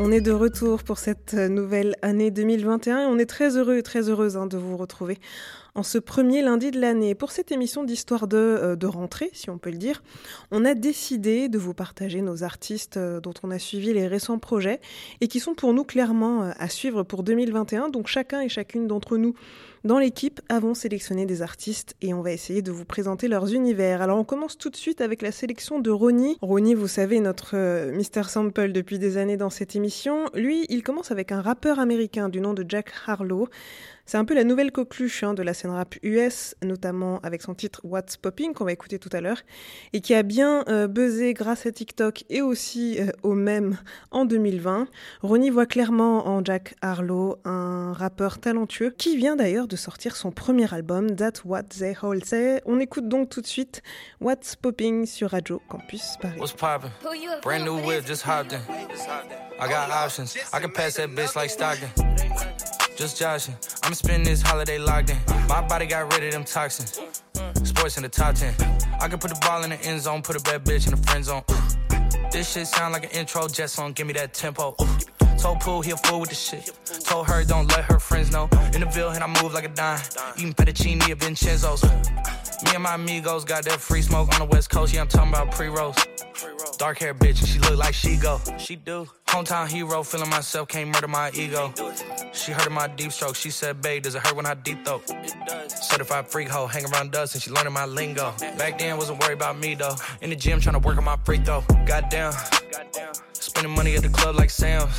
On est de retour pour cette nouvelle année 2021 et on est très heureux et très heureuse hein, de vous retrouver en ce premier lundi de l'année. Pour cette émission d'histoire de, euh, de rentrée, si on peut le dire, on a décidé de vous partager nos artistes euh, dont on a suivi les récents projets et qui sont pour nous clairement euh, à suivre pour 2021. Donc chacun et chacune d'entre nous dans l'équipe avons sélectionné des artistes et on va essayer de vous présenter leurs univers. Alors on commence tout de suite avec la sélection de Ronnie. Ronnie, vous savez, notre Mr. Sample depuis des années dans cette émission. Lui, il commence avec un rappeur américain du nom de Jack Harlow. C'est un peu la nouvelle coqueluche hein, de la scène rap US, notamment avec son titre What's Popping qu'on va écouter tout à l'heure, et qui a bien euh, buzzé grâce à TikTok et aussi euh, au même en 2020. Ronnie voit clairement en Jack Harlow un rappeur talentueux qui vient d'ailleurs de sortir son premier album, That's What They All Say. On écoute donc tout de suite What's Popping sur Radio Campus Paris. What's poppin'? Brand new whip, just hopped in. I got options. I can pass that bitch like Stockton. Just joshing. I'ma spend this holiday locked in. My body got rid of them toxins. Sports in the top 10. I can put the ball in the end zone, put a bad bitch in the friend zone. This shit sound like an intro jet song, give me that tempo. Told Pooh he a fool with the shit. Told her don't let her friends know. In the Ville, and I move like a dime. Eating fettuccine at Vincenzo's. Me and my amigos got that free smoke on the west coast. Yeah, I'm talking about pre-rolls. Dark hair bitch, and she look like she go. She do. Hometown hero, feeling myself, can't murder my ego. She heard of my deep stroke. She said, babe, does it hurt when I deep throat? Certified freak hoe, hang around dust, and she learning my lingo. Back then, wasn't worried about me though. In the gym, trying to work on my free throw. Goddamn. Spending money at the club like Sam's.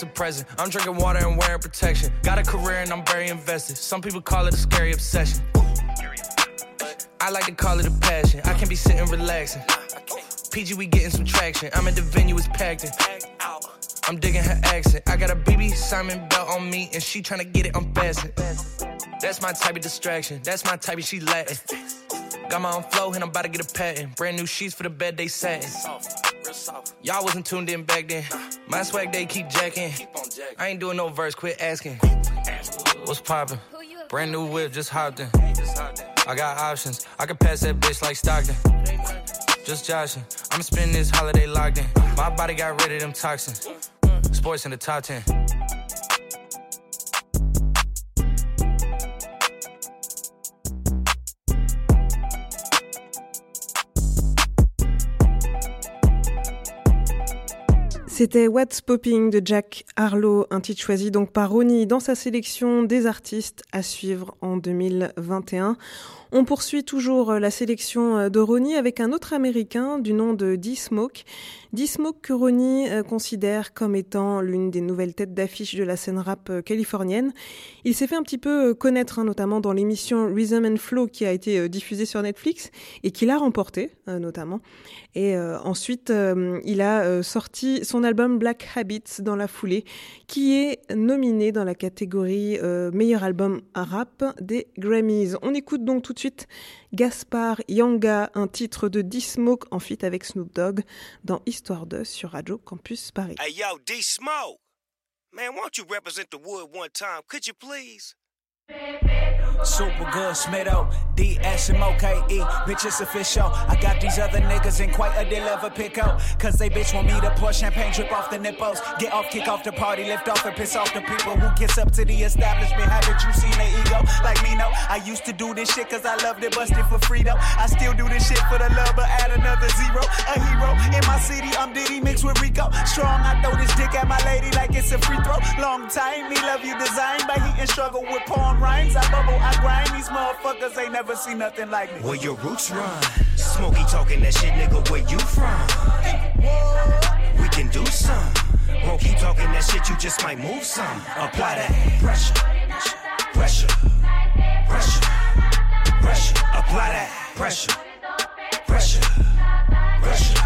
the present. I'm drinking water and wearing protection. Got a career and I'm very invested. Some people call it a scary obsession. I like to call it a passion. I can't be sitting relaxing. PG, we getting some traction. I'm at the venue, it's packed in. I'm digging her accent. I got a BB Simon belt on me, and she tryna get it unfastened. That's my type of distraction. That's my type of she Latin. Got my own flow, and I'm about to get a patent. Brand new sheets for the bed they satin. Y'all wasn't tuned in back then. My swag they keep jacking. I ain't doing no verse, quit asking. What's poppin'? Brand new whip, just hopped in. I got options. I can pass that bitch like Stockton. Just joshing. I'm spending this holiday locked in. My body got rid of them toxins. Mm, mm. Sports in the top 10. C'était What's Popping de Jack Harlow, un titre choisi donc par Ronnie dans sa sélection des artistes à suivre en 2021. On poursuit toujours la sélection de Ronnie avec un autre américain du nom de D-Smoke. D-Smoke que Ronnie considère comme étant l'une des nouvelles têtes d'affiche de la scène rap californienne. Il s'est fait un petit peu connaître, hein, notamment dans l'émission Rhythm and Flow qui a été diffusée sur Netflix et qu'il a remporté, notamment. Et euh, ensuite, euh, il a euh, sorti son album Black Habits dans la foulée, qui est nominé dans la catégorie meilleur album rap des Grammys. On écoute donc tout de suite Gaspard Yanga, un titre de D-Smoke en feat avec Snoop Dogg dans Histoire 2 sur Radio Campus Paris. Hey yo, D-Smoke! Man, why don't you represent the wood one time? Could you please? Super good, Smitto, D-S-M-O-K-E, bitch, it's official. I got these other niggas in quite a deal of a pickle. Cause they bitch want me to pour champagne drip off the nipples. Get off, kick off the party, lift off and piss off the people who kiss up to the establishment. Haven't you seen the ego? Like me, no. I used to do this shit cause I loved it, busted for freedom. I still do this shit for the love, but add another zero. A hero in my city, I'm Diddy mixed with Rico. Strong, I throw this dick at my lady like it's a free throw. Long time, me love you designed by heat and struggle with porn rhymes. I bubble, I grind. These motherfuckers ain't never seen nothing like me. Where your roots run? Smokey talking that shit, nigga. Where you from? We can do some. Bro, keep talking that shit, you just might move some. Apply that pressure, pressure, pressure, pressure. Apply that pressure, pressure, pressure,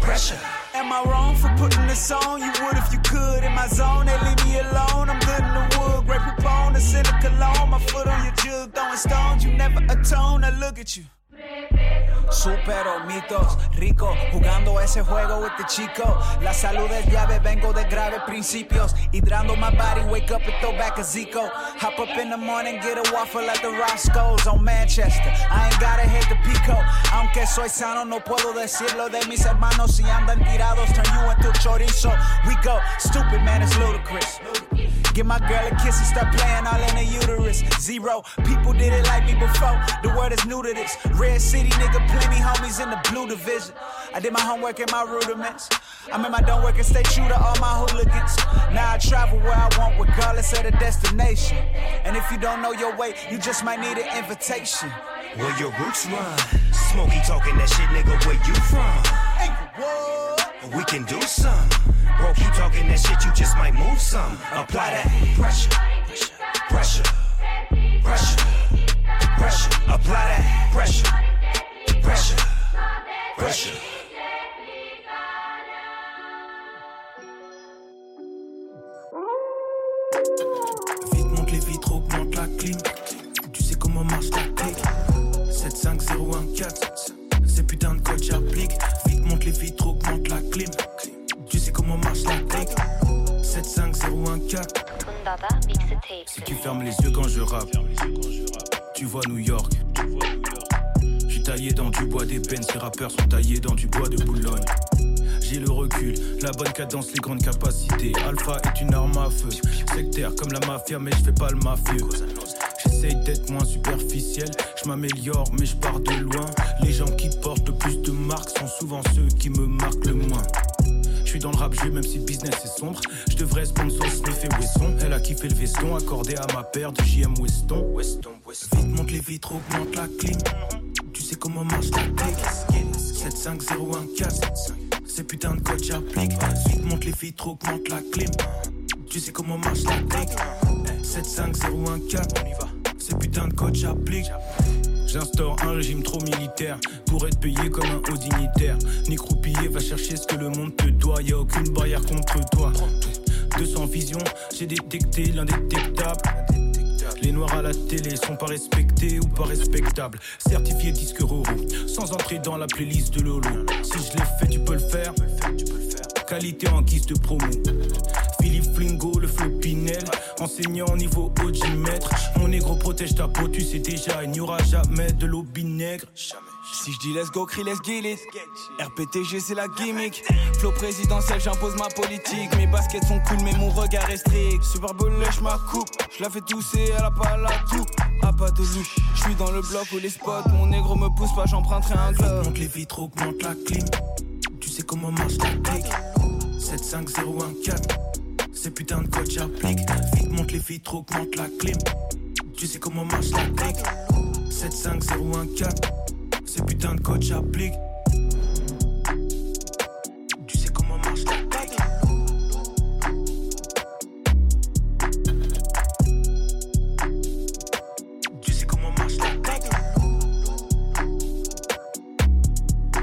pressure. Am I wrong for putting this on? You would if you could. In my zone, they leave me alone. I'm good in the wood. Great proponent, send a cologne. My foot on your throwing stones. You never atone. I look at you. Supero mitos, rico, jugando ese juego the chico. La salud es llave, vengo de graves principios. Hydrando my body, wake up and throw back a Zico. Hop up in the morning, get a waffle at the Roscoe's on Manchester. I ain't gotta hit the pico. Aunque soy sano, no puedo decirlo de mis hermanos. Si andan tirados, turn you into chorizo. We go, stupid man, it's ludicrous. Give my girl a kiss and start playing all in her uterus. Zero, people did it like me before. The word is new to this. Red City nigga, plenty homies in the blue division. I did my homework and my rudiments. I'm in my don't work and stay true to all my hooligans. Now I travel where I want, regardless of the destination. And if you don't know your way, you just might need an invitation. Where your roots run? Smokey talking that shit, nigga. Where you from? We can do some. Bro, keep talking that shit, you just might move some. Apply that pressure, pressure, pressure, pressure. Apply that pressure, pressure, pressure. Si tu fermes les yeux quand je rappe, tu vois New York. J'suis taillé dans du bois d'ébène, ces rappeurs sont taillés dans du bois de Boulogne. J'ai le recul, la bonne cadence, les grandes capacités. Alpha est une arme à feu. Sectaire comme la mafia, mais je fais pas le mafieux. J'essaye d'être moins superficiel, je m'améliore, mais je pars de loin. Les gens qui portent le plus de marques sont souvent ceux qui me marquent le moins. Je suis dans le rap jeu, même si le business est sombre. Je devrais sponsor Smith et Wesson. Elle a kiffé le veston, accordé à ma paire de JM Weston. Weston, Weston. Vite monte les vitres, augmente la clim. Tu sais comment marche la clique. 75014. Ces putains de codes j'applique. Vite monte les vitres, augmente la clim. Tu sais comment marche la clique. 75014. On y va. Ces putains de codes j'applique. J'instaure un régime trop militaire pour être payé comme un haut dignitaire. Ni croupillé, va chercher ce que le monde te doit. Y a aucune barrière contre toi. 200 visions, j'ai détecté l'indétectable. Les noirs à la télé sont pas respectés ou pas respectables. Certifié disque Roro, sans entrer dans la playlist de Lolo. Si je l'ai fait, tu peux le faire. Qualité en guise de promo. Flingo, le flow Pinel. Enseignant niveau OG maître. Mon négro protège ta peau, tu sais déjà, il n'y aura jamais de l'eau vinaigre. Si je dis let's go, crie let's get it. RPTG, c'est la gimmick. Flow présidentiel, j'impose ma politique. Mes baskets sont cool, mais mon regard est strict. Super Bowl, lèche ma coupe. Je la fais tousser, elle a pas la tout. Ah, pas de louche. Je suis dans le bloc où les spots. Mon négro me pousse pas, j'emprunterai un globe. Monte les vitres, augmente la clim. Tu sais comment marche la clique. 75014. Ces putains de codes j'applique. Vite monte les vitres, augmente la clim. Tu sais comment marche la clique. 75014. Ces putains de codes j'applique.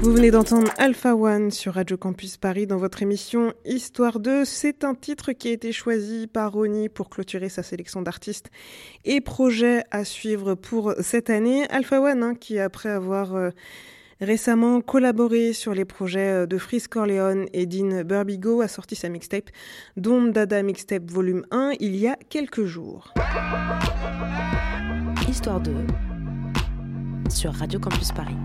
Vous venez d'entendre Alpha One sur Radio Campus Paris dans votre émission Histoire 2. C'est un titre qui a été choisi par Ronnie pour clôturer sa sélection d'artistes et projets à suivre pour cette année. Alpha One, hein, qui après avoir euh, récemment collaboré sur les projets de Freeze Corleone et Dean Burbigo, a sorti sa mixtape Don Dada Mixtape Volume 1 il y a quelques jours. Histoire 2 sur Radio Campus Paris.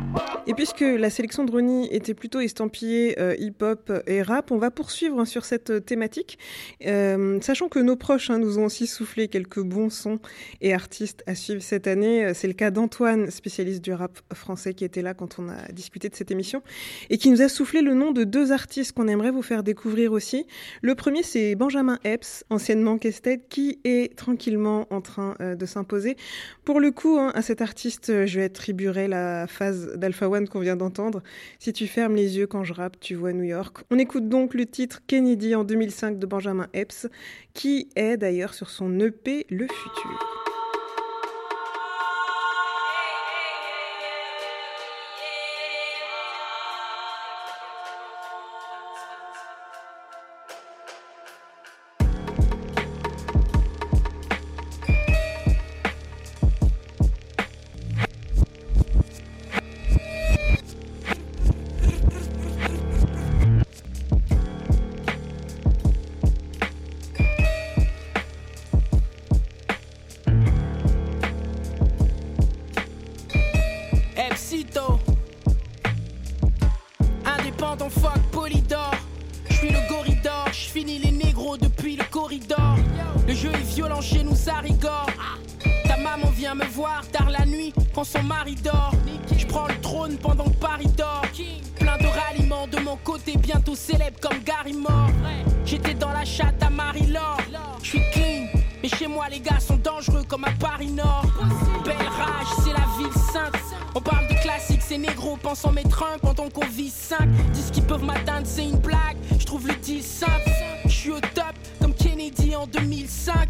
Et puisque la sélection de Ronnie était plutôt estampillée euh, hip-hop et rap, on va poursuivre hein, sur cette euh, thématique, euh, sachant que nos proches hein, nous ont aussi soufflé quelques bons sons et artistes à suivre cette année. C'est le cas d'Antoine, spécialiste du rap français, qui était là quand on a discuté de cette émission, et qui nous a soufflé le nom de deux artistes qu'on aimerait vous faire découvrir aussi. Le premier, c'est Benjamin Epps, anciennement Kestet, qui est tranquillement en train de s'imposer. Pour le coup, hein, à cet artiste, je vais la phase d'Alpha qu'on vient d'entendre. Si tu fermes les yeux quand je rappe, tu vois New York. On écoute donc le titre Kennedy en 2005 de Benjamin Epps, qui est d'ailleurs sur son EP Le Futur. me voir tard la nuit quand son mari dort. Je prends le trône pendant que Paris dort. Plein de ralliements de mon côté, bientôt célèbre comme Gary Moore. J'étais dans la chatte à Marie-Laure. Je suis clean, mais chez moi les gars sont dangereux comme à Paris Nord. Belle rage, c'est la ville sainte. On parle de classique, c'est négro, en mes un pendant qu'on vit 5. Disent qu'ils peuvent m'atteindre, c'est une blague. Je trouve le 10 simple. Je suis au top comme Kennedy en 2005.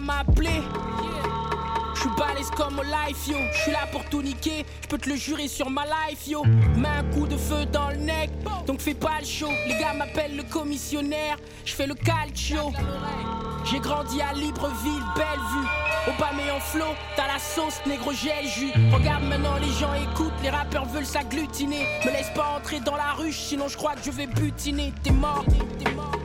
ma life, yo. Mets un coup de feu dans le neck, donc fais pas le show. Les gars m'appellent le commissionnaire, je fais le calcio. J'ai grandi à Libreville, belle vue. Au bas mais en flot, t'as la sauce, négro gel jus. Regarde maintenant, les gens écoutent, les rappeurs veulent s'agglutiner. Me laisse pas entrer dans la ruche, sinon je crois que je vais butiner. T'es mort, t'es mort.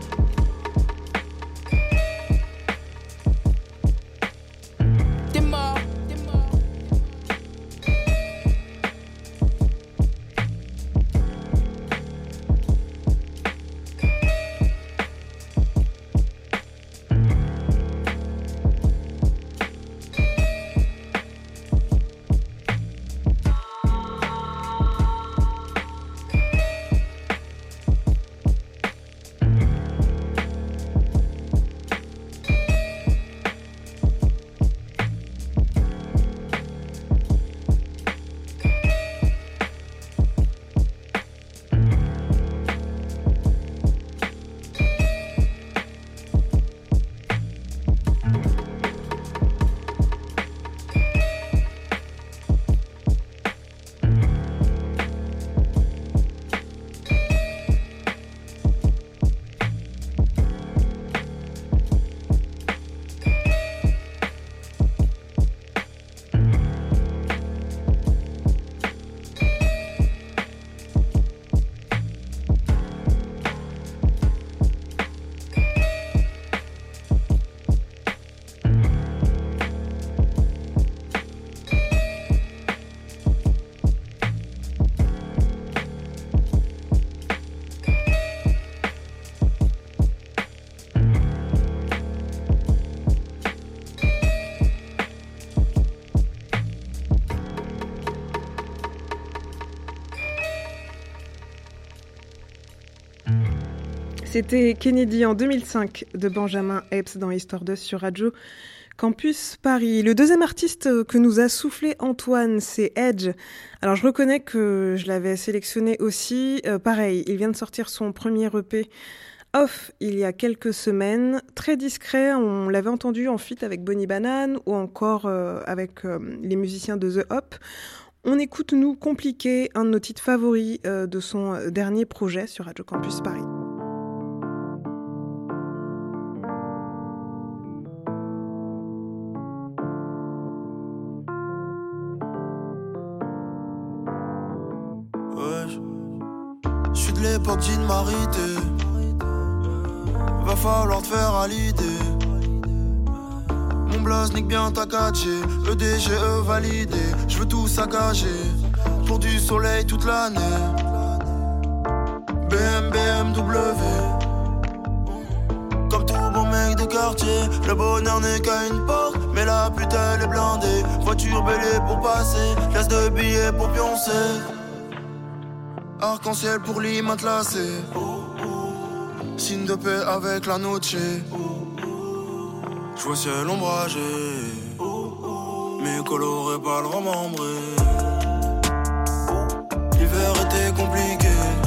C'était Kennedy en 2005 de Benjamin Epps dans Histoire 2 sur Radio Campus Paris. Le deuxième artiste que nous a soufflé Antoine, c'est Edge. Alors je reconnais que je l'avais sélectionné aussi. Euh, pareil, il vient de sortir son premier EP Off il y a quelques semaines, très discret, on l'avait entendu en feat avec Bonnie Banane ou encore euh, avec euh, les musiciens de The Hop. On écoute Nous Compliqué, un de nos titres favoris de son dernier projet sur Radio Campus Paris. L'époque d'une marité. Va falloir te faire à l'idée. Mon blaze nique bien ta 4G. EDGE validé. Je veux tout saccager. Pour du soleil toute l'année. BM, BMW. Comme tout bon mec de quartier, le bonheur n'est qu'à une porte, mais la pute elle est blindée. Voiture bêlée pour passer, laisse de billets pour pioncer. Arc-en-ciel pour matelassé. Signe de paix avec la noche. Je vois ciel ombragé. Mais coloré pas le remembré. L'hiver était compliqué.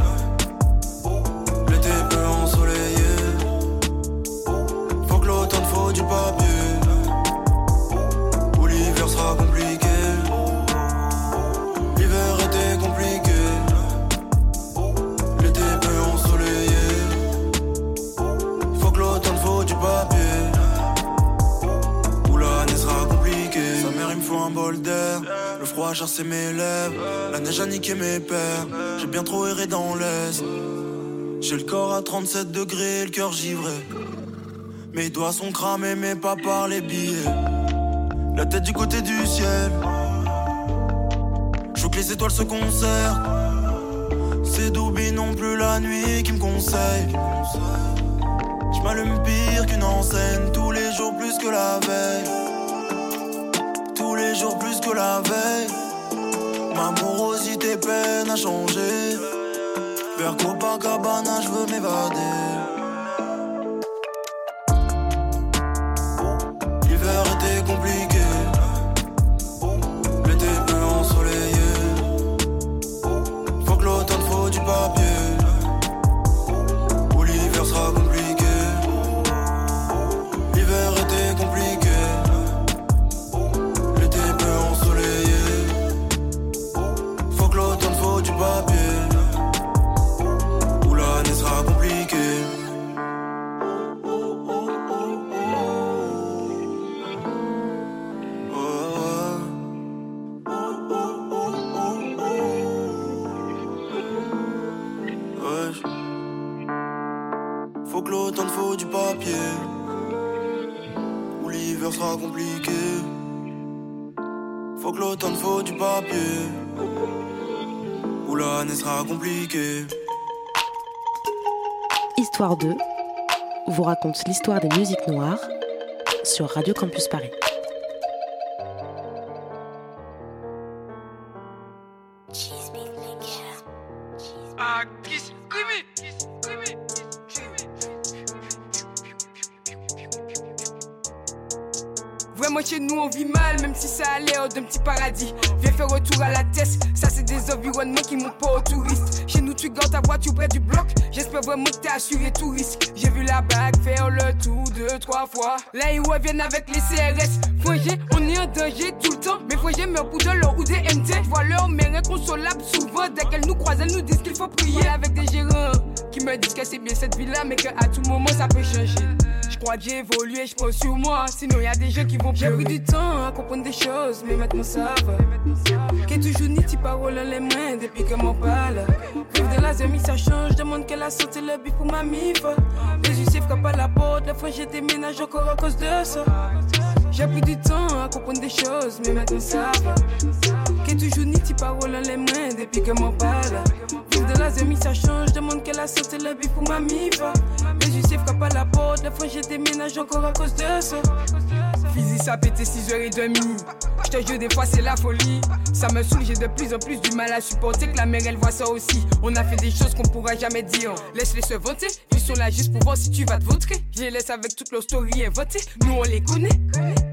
Chassé mes lèvres. La neige a niqué mes pères. J'ai bien trop erré dans l'est. J'ai le corps à 37 degrés, le cœur givré. Mes doigts sont cramés, mais pas par les billets. La tête du côté du ciel. Je veux que les étoiles se concertent. C'est Doubi non plus la nuit qui me conseille. Je pire qu'une enseigne, tous les jours plus que la veille. Tous les jours plus que la veille. Ma morosité peine à changer. Vers Copacabana, je veux m'évader. Que l'automne faut du papier. Ou l'hiver sera compliqué. Faut que l'automne faut du papier. Ou l'année sera compliquée. Histoire 2 vous raconte l'histoire des musiques noires sur Radio Campus Paris. Si ça a l'air d'un petit paradis. Viens faire retour à la tête, ça c'est des environnements qui montent pas aux touristes. Chez nous tu gardes ta voiture près du bloc, j'espère vraiment que t'es assuré tout risque. J'ai vu la bague faire le tour deux, trois fois. Là ils reviennent avec les CRS. Frangé, on est en danger tout le temps, mais Frangé meurt pour de l'or ou des MT. Vois leur mère inconsolable souvent, dès qu'elles nous croisent, elles nous disent qu'il faut prier avec des gérants qui me disent que c'est bien cette vie-là, mais qu'à tout moment ça peut changer. Je crois que j'ai évolué, je pense sur moi. Sinon, y a des gens qui vont J'ai pris du temps à comprendre des choses, mais maintenant ça va. Qu'est toujours ni tes paroles dans les mains depuis que mon parle. Vivre de la zemi, ça change. Demande qu'elle a sauté le bif pour ma mif. Les huissiers frappent à la porte. La fois j'ai déménagé encore à cause de ça. J'ai pris du temps à comprendre des choses, mais maintenant ça va. Qu'est toujours ni tes paroles dans les mains depuis que mon parle. Vivre de la zemi, ça change. Demande qu'elle a sauté le bif pour ma mif. Les huissiers frappent à la porte. La fois j'ai déménagé encore à cause de ça. Physique, ça pétait 6h30. Je te jure, des fois c'est la folie. Ça me saoule, j'ai de plus en plus du mal à supporter que la mère elle voit ça aussi. On a fait des choses qu'on pourra jamais dire. Laisse-les se vanter. Ils sont là juste pour voir si tu vas te vautrer. Je les laisse avec toute leur story inventée. Nous on les connaît.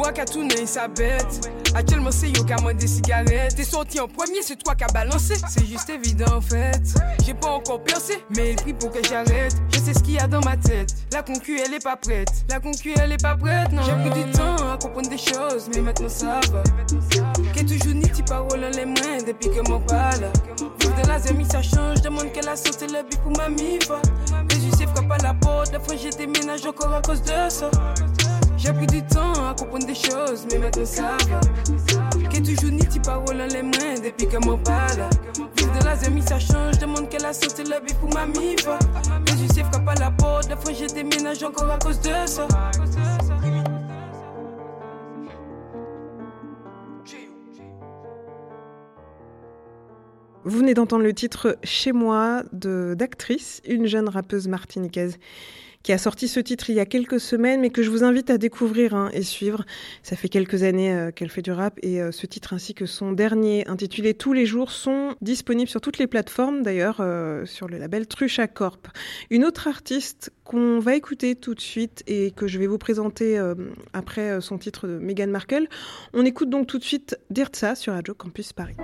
Ou à tourner sa bête. Actuellement, c'est yo qui a des cigarettes. T'es sorti en premier, c'est toi qui as balancé. C'est juste évident en fait. J'ai pas encore percé, mais il prie pour que j'arrête. Je sais ce qu'il y a dans ma tête. La concu, elle est pas prête. La concu, elle est pas prête, non. J'ai pris du temps à comprendre des choses, mais maintenant ça va. Qu'est toujours ni petit parole dans les mains depuis que mon parle. Vivre de la zémi, ça change. Demande qu'elle a sauté le but pour ma mifa. Je sais frappe à la porte. La fois j'ai déménagé encore à cause de ça. J'ai pris du temps à comprendre des choses, mais maintenant ça va. Qu'est toujours ni petit parole dans les mains depuis que mon parle. Vivre de la zémi, ça change. Demande qu'elle a sauté le but pour ma. Mais je sais frappe à la porte. La fois j'ai déménagé encore à cause de ça. Vous venez d'entendre le titre Chez moi d'actrice, une jeune rappeuse martiniquaise qui a sorti ce titre il y a quelques semaines, mais que je vous invite à découvrir hein, et suivre. Ça fait quelques années euh, qu'elle fait du rap et euh, ce titre ainsi que son dernier intitulé Tous les jours sont disponibles sur toutes les plateformes, d'ailleurs euh, sur le label Trucha Corp. Une autre artiste qu'on va écouter tout de suite et que je vais vous présenter après son titre de Meghan Markle. On écoute donc tout de suite Dirtsa sur Radio Campus Paris.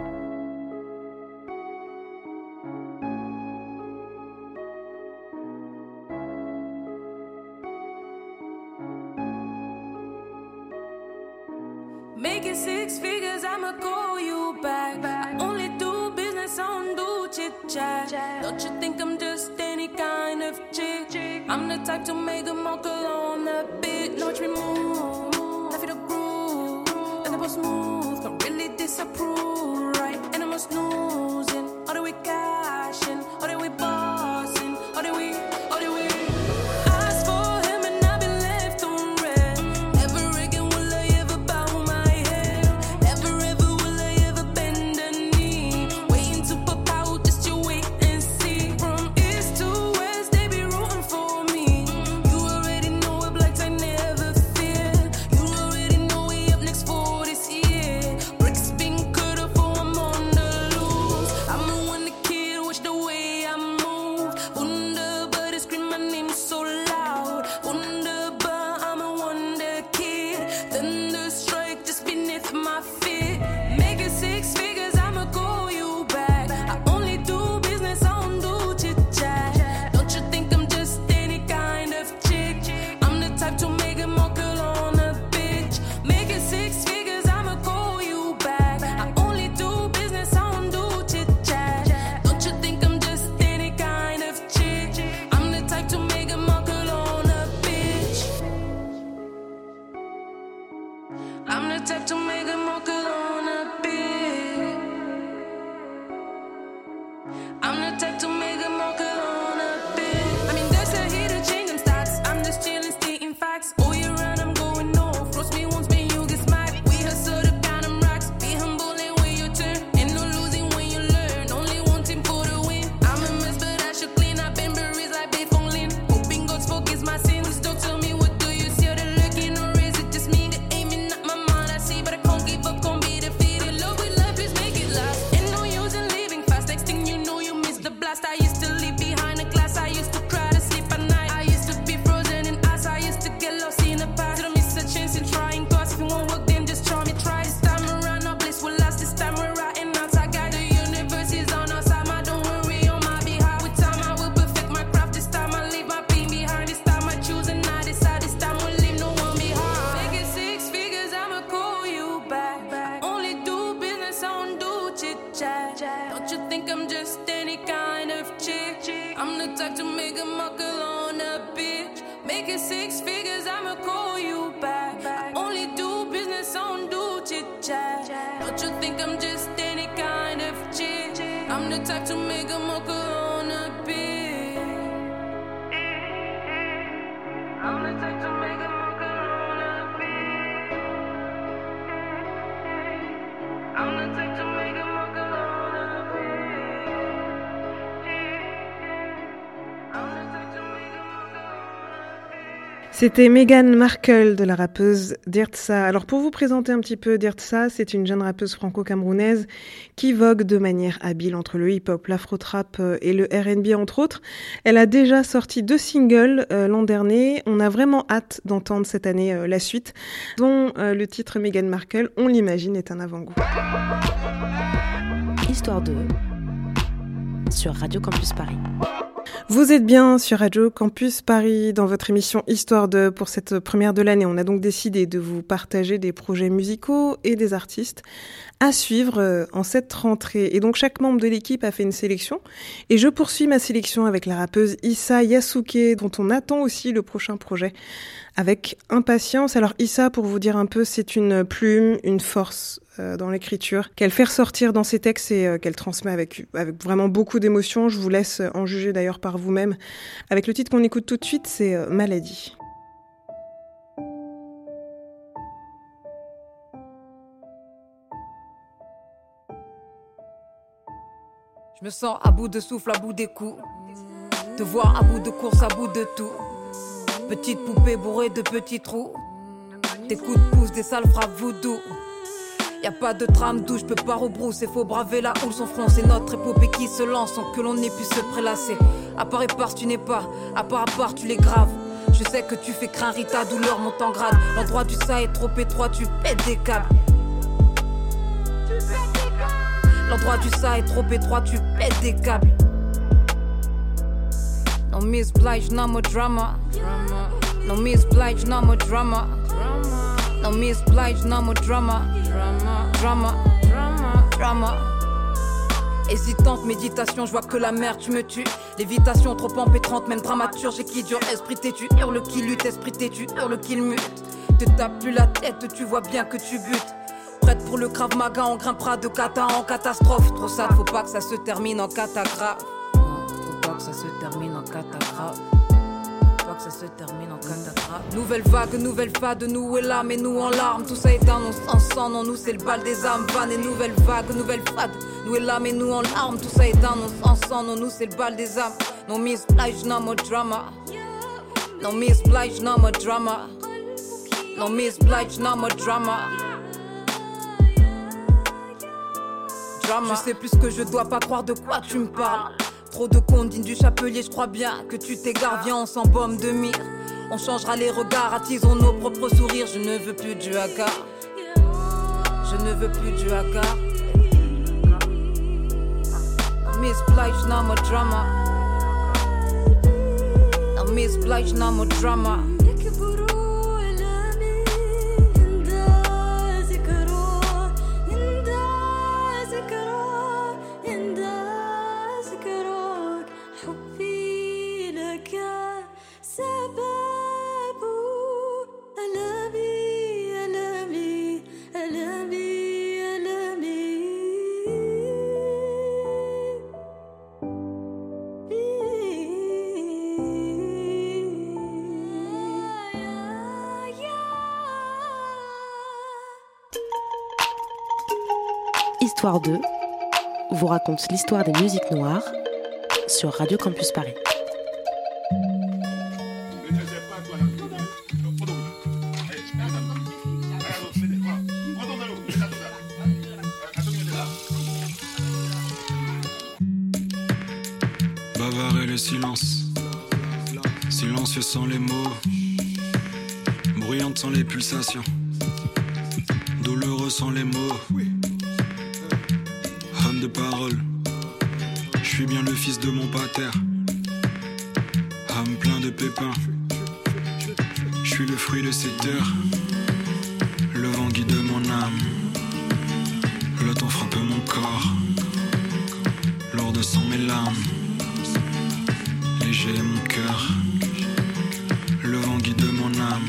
I'ma call you back. I only do business, I don't do chit chat. Don't you think I'm just any kind of chick? I'm the type to make a mock on the beat. Watch me move, I feel the groove, and the boss smooth. Can really disapprove, right? And I'm snoozing, the type to make a C'était Meghan Markle de la rappeuse Dirtsa. Alors pour vous présenter un petit peu Dirtsa, c'est une jeune rappeuse franco-camerounaise qui vogue de manière habile entre le hip-hop, l'afro-trap euh, et le R&B entre autres. Elle a déjà sorti deux singles euh, l'an dernier. On a vraiment hâte d'entendre cette année euh, la suite, dont le titre Meghan Markle, on l'imagine, est un avant-goût. Histoire de sur Radio Campus Paris. Vous êtes bien sur Radio Campus Paris dans votre émission Histoire de pour cette première de l'année. On a donc décidé de vous partager des projets musicaux et des artistes à suivre euh, en cette rentrée. Et donc chaque membre de l'équipe a fait une sélection et je poursuis ma sélection avec la rappeuse Issa Yasuke dont on attend aussi le prochain projet avec impatience. Alors Issa, pour vous dire un peu, c'est une plume, une force dans l'écriture, qu'elle fait ressortir dans ses textes et euh, qu'elle transmet avec, vraiment beaucoup d'émotion. Je vous laisse en juger d'ailleurs par vous-même. Avec le titre qu'on écoute tout de suite, c'est euh, Maladie. Je me sens à bout de souffle, à bout des coups. Te voir à bout de course, à bout de tout. Petite poupée bourrée de petits trous. Des coups de pouce, des sales frappes voodoo. Y a pas de trame d'où je peux pas rebrousser. Faut braver la houle, son front. C'est notre épopée qui se lance sans que l'on ait pu se prélasser. À part et part, tu n'es pas. À part à part, tu les graves. Je sais que tu fais craindre ta douleur monte en grade. L'endroit du ça est trop étroit, tu pètes des câbles. L'endroit du ça est trop étroit, tu pètes des câbles. No Miss Blige, no more drama. No Miss Blige, no more drama. No Miss Blige, no more drama. Drama, drama, drama. Hésitante, méditation, je vois que la merde, tu me tues. Lévitation trop empêtrante, même dramaturge qui dure. Esprit têtu, hurle qui lutte, esprit têtu, hurle qu'il mute. Te tape plus la tête, tu vois bien que tu butes. Prête pour le Krav Maga, on grimpera de kata en catastrophe. Trop sale, faut pas que ça se termine en catastrophe que ça se termine en catastrophe. Ça se termine en catastrophe. Nouvelle vague, nouvelle fade, nous est là, mais nous en larmes. Tout ça est un en sang, non, nous c'est le bal des âmes. Van et nouvelle vague, nouvelle fade, nous est là, mais nous en larmes. Tout ça est un en sang, non, nous c'est le bal des âmes. No miss Blige, no more drama. No miss Blige, no more drama. No miss Blige, no more drama. Drama. Je sais plus que je dois pas croire de quoi tu me parles. Trop de condines du chapelier, je crois bien que tu t'égares. Viens, on s'embaume de mire. On changera les regards, attisons nos propres sourires. Je ne veux plus du haka. Je ne veux plus du haka. Miss Blige, no drama. Drama. Raconte l'histoire des musiques noires sur Radio Campus Paris. Bavard et le silence, silencieux sans les mots, bruyante sans les pulsations, de mon pater. Âme plein de pépins. Je suis le fruit de cette heure. Le vent guide mon âme. Le temps frappe mon corps. Lourd de sang mes larmes. Léger mon cœur. Le vent guide mon âme.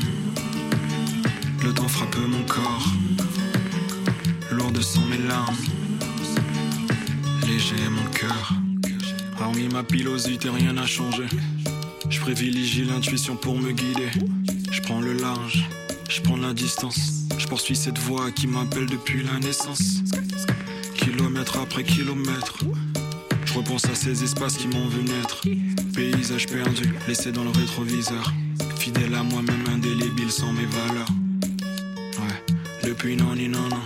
Le temps frappe mon corps. Ma pilosité, rien n'a changé. Je privilégie l'intuition pour me guider. Je prends le large, je prends la distance. Je poursuis cette voie qui m'appelle depuis la naissance. Kilomètre après kilomètre. Je repense à ces espaces qui m'ont vu naître. Paysage perdu, laissé dans le rétroviseur. fidèle à moi-même, indélébile sans mes valeurs. Ouais, depuis non, ni non, non.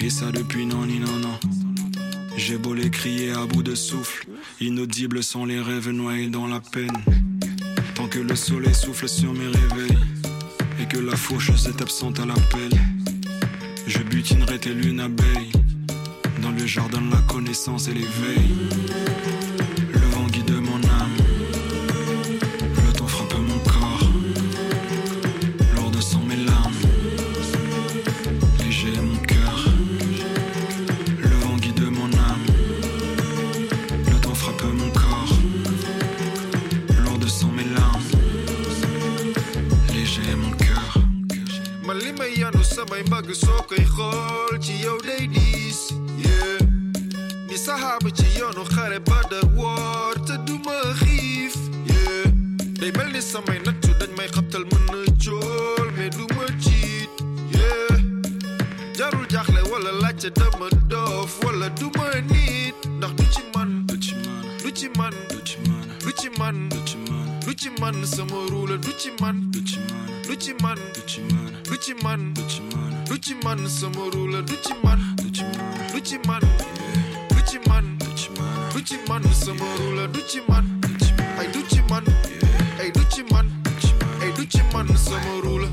Et ça depuis non, ni non, non. J'ai beau les crier à bout de souffle, inaudibles sont les rêves noyés dans la peine. Tant que le soleil souffle sur mes réveils, et que la fauche s'est absente à l'appel, je butinerai telle une abeille, dans le jardin de la connaissance et l'éveil. day mel ni samay nattu dañ may xabtal mën na jool mais du ma jiit yeah jarul jaaxle wala laajte dama doof wala du ma nit ndax du ci man du ci man du ci man du ci man du ci man du ci man sama ruula du ci man du ci man du ci man du ci man du ci man du ci man du ci man sama ruula du ci man du ci man du ci man du ci man du ci man sama ruula du ci man ay du ci man yeah. Ei, du-te, man Ei, du-te, man, să mă rulă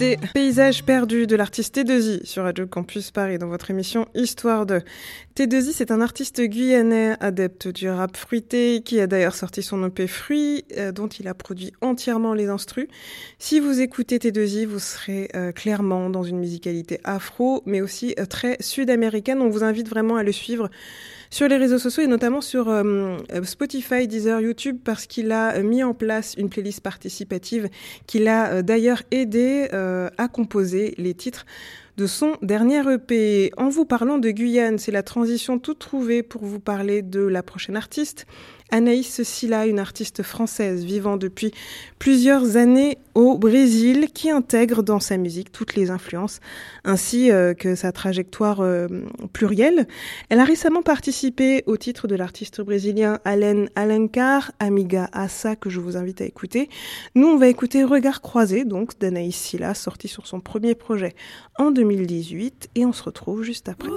C'était Paysage perdu de l'artiste T2I sur Radio Campus Paris dans votre émission Histoire de. T2I, c'est un artiste guyanais adepte du rap fruité qui a d'ailleurs sorti son EP Fruit euh, dont il a produit entièrement les instrus. Si vous écoutez T2I, vous serez euh, clairement dans une musicalité afro mais aussi euh, très sud-américaine. On vous invite vraiment à le suivre sur les réseaux sociaux et notamment sur euh, Spotify, Deezer, YouTube parce qu'il a mis en place une playlist participative qu'il a euh, d'ailleurs aidé euh, à composer les titres de son dernier EP. En vous parlant de Guyane, c'est la transition toute trouvée pour vous parler de la prochaine artiste. Anaïs Silla, une artiste française vivant depuis plusieurs années au Brésil, qui intègre dans sa musique toutes les influences, ainsi euh, que sa trajectoire euh, plurielle. Elle a récemment participé au titre de l'artiste brésilien Alain Alencar, Amiga Assa, que je vous invite à écouter. Nous, on va écouter Regard croisé, donc, d'Anaïs Silla, sorti sur son premier projet en 2018, et on se retrouve juste après.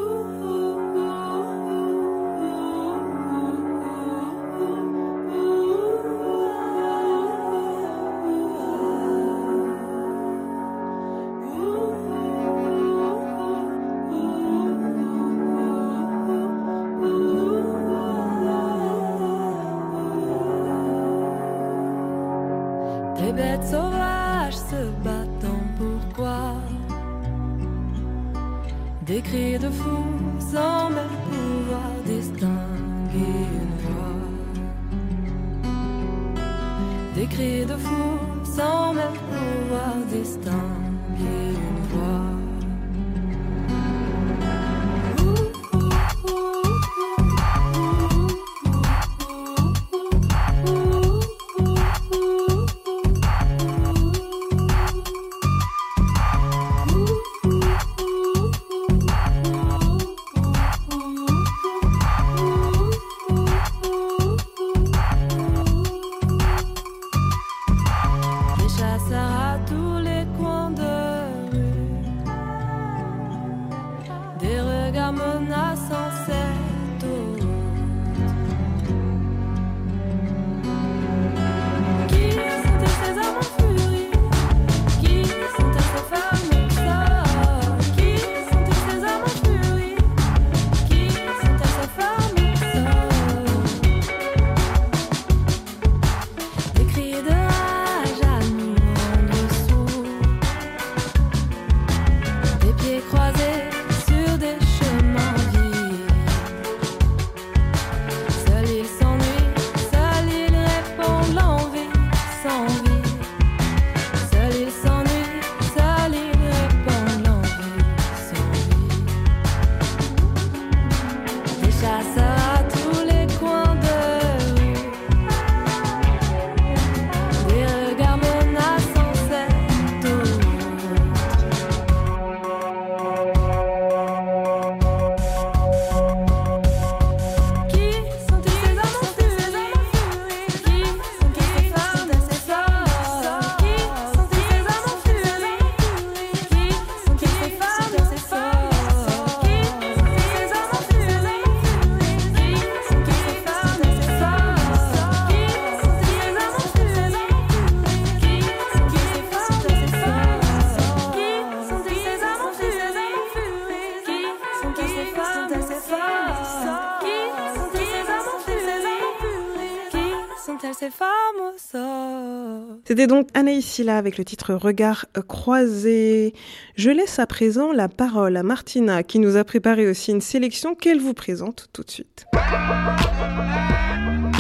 C'était donc Anaïs Silla avec le titre Regard croisé. Je laisse à présent la parole à Martina qui nous a préparé aussi une sélection qu'elle vous présente tout de suite.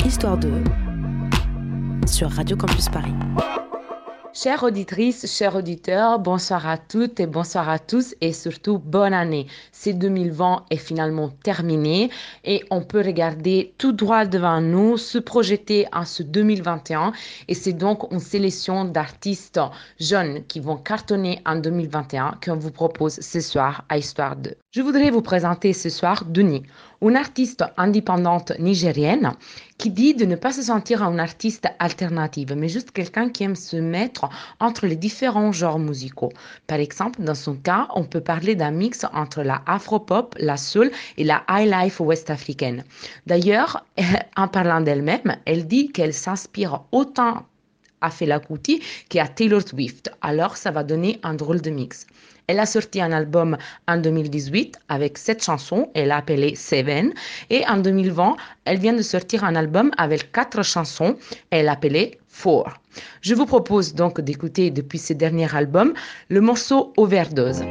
Histoire 2 sur Radio Campus Paris. Chères auditrices, chers auditeurs, bonsoir à toutes et bonsoir à tous et surtout bonne année. C'est 2020 est finalement terminé et on peut regarder tout droit devant nous, se projeter en ce 2021 et c'est donc une sélection d'artistes jeunes qui vont cartonner en 2021 qu'on vous propose ce soir à Histoire 2. Je voudrais vous présenter ce soir Denis, une artiste indépendante nigérienne qui dit de ne pas se sentir une artiste alternative, mais juste quelqu'un qui aime se mettre entre les différents genres musicaux. Par exemple, dans son cas, on peut parler d'un mix entre la afro-pop, la soul et la high life ouest-africaine. D'ailleurs, en parlant d'elle-même, elle dit qu'elle s'inspire autant Fela Kuti qu'à Taylor Swift. Alors, ça va donner un drôle de mix. Elle a sorti un album en 2018 avec sept chansons, elle l'a appelé Seven. Et en 2020, elle vient de sortir un album avec quatre chansons, elle l'a appelé Four. Je vous propose donc d'écouter depuis ce dernier album le morceau Overdose.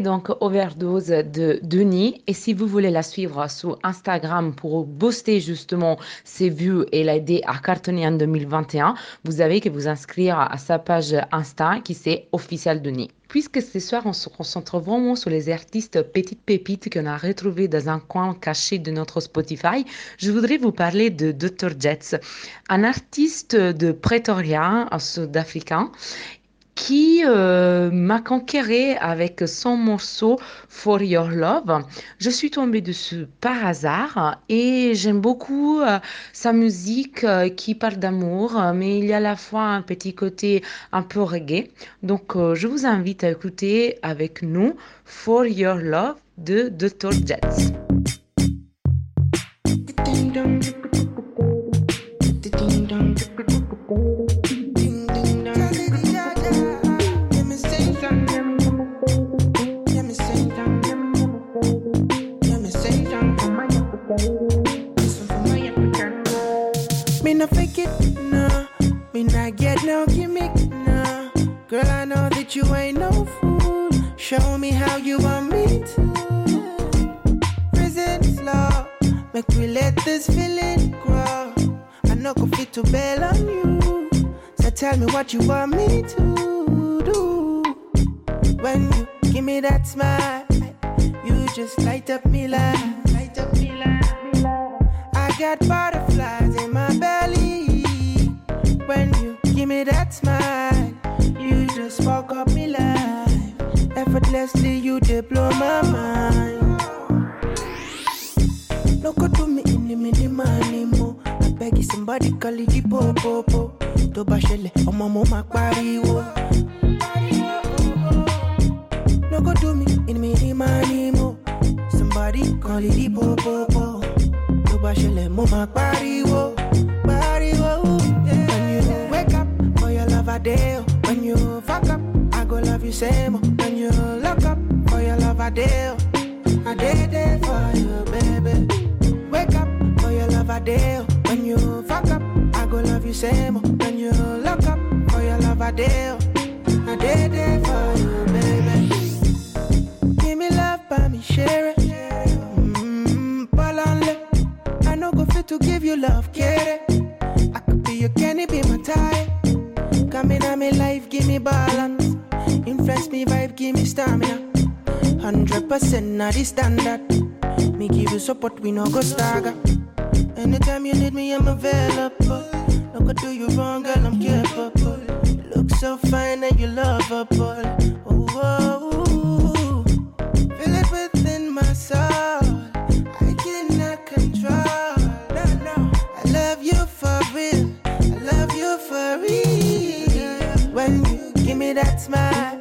Donc Overdose de Denis. Et si vous voulez la suivre sur Instagram pour booster justement ses vues et l'aider à cartonner en 2021, vous avez que vous inscrire à sa page Insta qui c'est Official Denis. Puisque ce soir, on se concentre vraiment sur les artistes petites pépites qu'on a retrouvés dans un coin caché de notre Spotify, je voudrais vous parler de Dr. Jets, un artiste de Pretoria, un sud-africain. Qui euh, m'a conquéré avec son morceau For Your Love. Je suis tombée dessus par hasard et j'aime beaucoup euh, sa musique euh, qui parle d'amour, mais il y a à la fois un petit côté un peu reggae. Donc je vous invite à écouter avec nous For Your Love de Dr. Jets. You ain't no fool. Show me how you want me to. Present law, make we let this feeling grow. I know go fit to bail on you. So tell me what you want me to do. When you give me that smile, you just light up me life. Light up me life. I got butterflies in my belly. When you give me that smile, Did blow my mind. No go to me in the mini money mo. Oh. I beg somebody call it the popo. To bashele, ọmọ mo ma pariwo. No go do me in the mini money mo. Oh. Somebody call it the popo. tó bá ṣẹlẹ̀ mo máa pariwo pariwo. when you wake up for your love I dey when you fuck up I go love you same oh. I dey I dey there for you baby. wake up for your love I dey when you fuck up I go love you same when you lock up for your love I dey I dey there for you baby. give me love, buy me share it. Mm. I no go fit to give you love, get it? I could be your candy, be my tie. Come in on me life, give me balance. Influence me vibe, give me stamina. Hundred percent not the standard. Me give you support, we no go stagger. Anytime you need me, I'm available. No go do you wrong, girl, I'm capable. You look so fine and you lovable. Oh, oh, oh. feel it within my soul. I cannot control. No, no. I love you for real. I love you for real. When you give me that smile,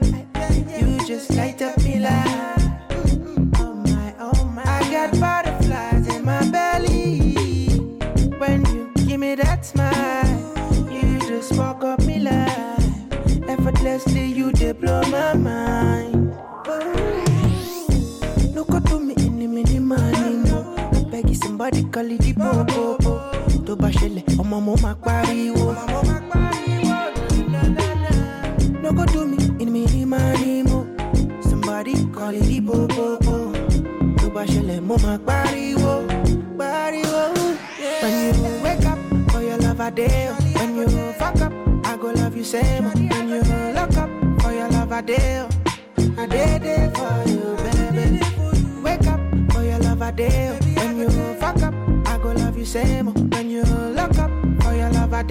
call it the popo. Tó bá ṣẹlẹ̀, ọmọ mo máa pariwo. No go do me in the mini money mo. Oh. Somebody call it the popo. Tó bá ṣẹlẹ̀, mo máa pariwo. Pariwo. When you wake up for your love I dey. When you fuck up, I go love you same. When you lock up for your love I dey. I dey there for you, baby. Wake up for your love I dey. When same. When you lock up for your love I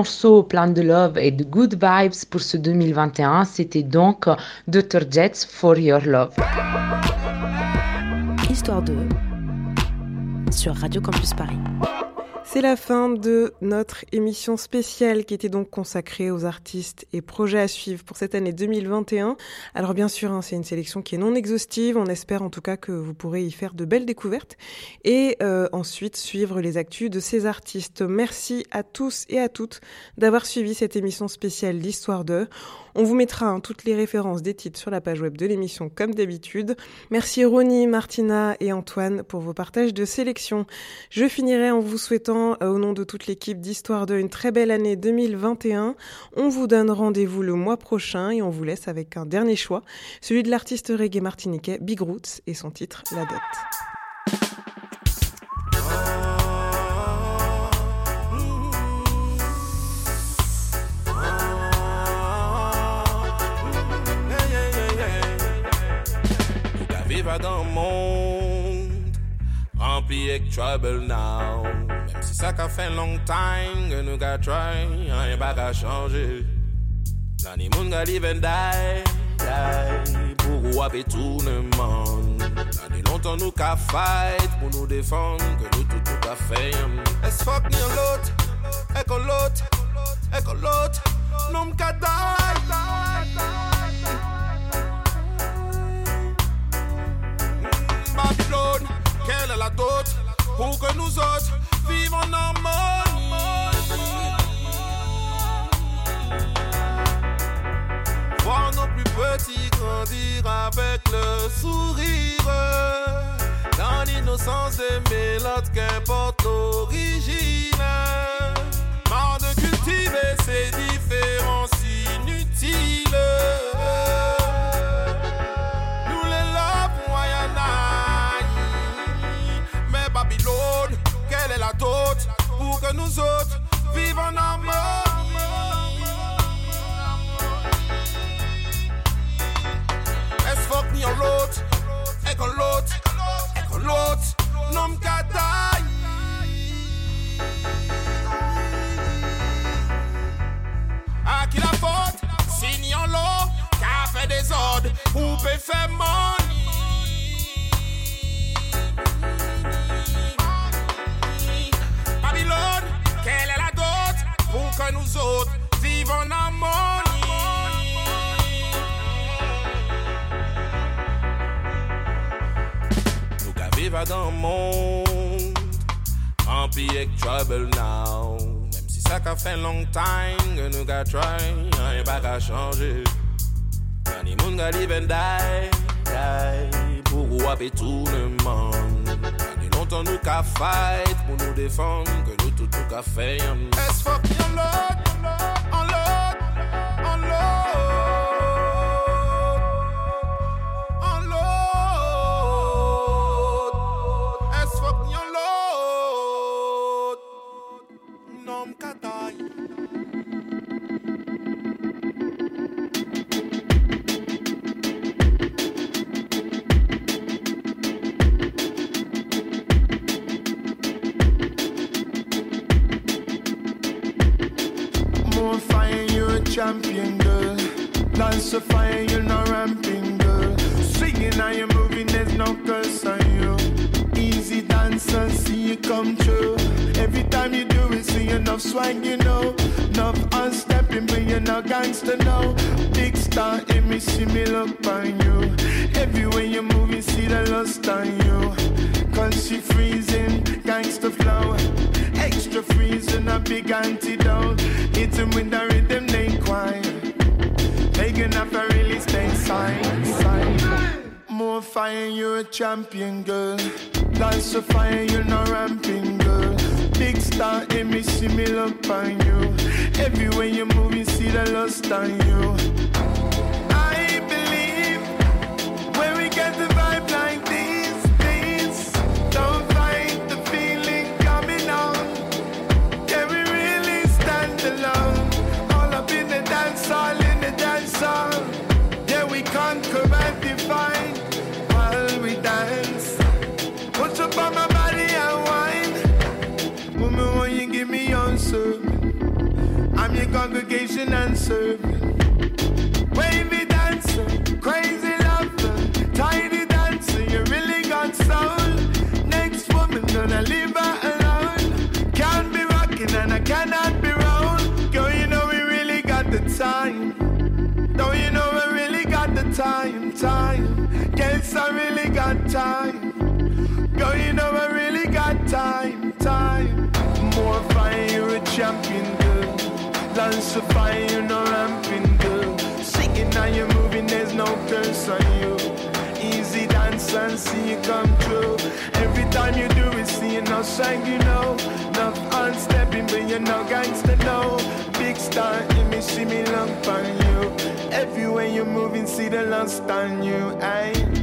Ce morceau plein de love et de good vibes pour ce 2021, c'était donc Dr. Jets for Your Love. Histoire 2 sur Radio Campus Paris. C'est la fin de notre émission spéciale qui était donc consacrée aux artistes et projets à suivre pour cette année 2021. Alors bien sûr, hein, c'est une sélection qui est non exhaustive. On espère en tout cas que vous pourrez y faire de belles découvertes et euh, ensuite suivre les actus de ces artistes. Merci à tous et à toutes d'avoir suivi cette émission spéciale d'Histoire de. On vous mettra hein, toutes les références des titres sur la page web de l'émission comme d'habitude. Merci Ronnie, Martina et Antoine pour vos partages de sélection. Je finirai en vous souhaitant euh, au nom de toute l'équipe d'Histoire 2 une très belle année 2021. On vous donne rendez-vous le mois prochain et on vous laisse avec un dernier choix, celui de l'artiste reggae martiniquais Big Roots et son titre La Dot. dans le monde rempli avec trouble now. Même si ça qu'a fait longtemps que nous qu'a try, rien pas qu'à changer. Dans les mondes qu'a live and die, die, pour wapper tout le monde. Dans longtemps nous qu'a fight pour nous défendre, que nous tout tout qu'a fait. Hein. Est-ce fuck ni l'autre, est-ce l'autre, est-ce l'autre, non qu'a die. Quelle la dot pour que nous autres vivons en harmonie? Voir nos plus petits grandir avec le sourire, dans l'innocence d'aimer l'autre qu'importe l'origine. Marre de cultiver ces différences inutiles. Nous autres vivons en harmonie? Let's fuck me on l'autre, et qu'on l'autre, et qu'on l'autre, non m'kataï. À qui la faute? Signe en l'eau, qu'a fait des ordres, ou faire autres vivons en harmonie? Nous qu'à vivre dans un monde rempli avec trouble now. Même si ça qu'a fait long time que nous qu'a try, rien pas qu'à changer. Dans les monde qu'a live and die, die, pour wapper tout le monde. Longtemps nous qu'a fight pour nous défendre, que nous tout tout qu'a fait. Let's fuck your lord, congregation and serve. Wavy dancer, crazy lover, tidy dancer, you really got soul. Next woman, gonna leave her alone. Can't be rocking and I cannot be round. Girl, you know we really got the time. Don't you know we really got the time, time. Guess I really got time. Girl, you know I really got time, time. More fire, you're a champion, Dance fire, you're no ramping, girl. Singing now you're moving, there's no curse on you. Easy dance and see you come true. Every time you do it, see you no shine, you know. Enough unstepping, but you're no gangster, no. Big star in me, see me lump on you. Everywhere you're moving, see the lust on you, aye.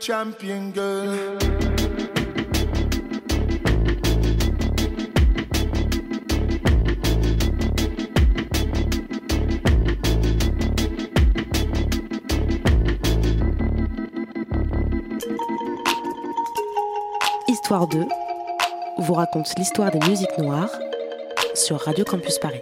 champion. Histoire 2 vous raconte l'histoire des musiques noires sur Radio Campus Paris.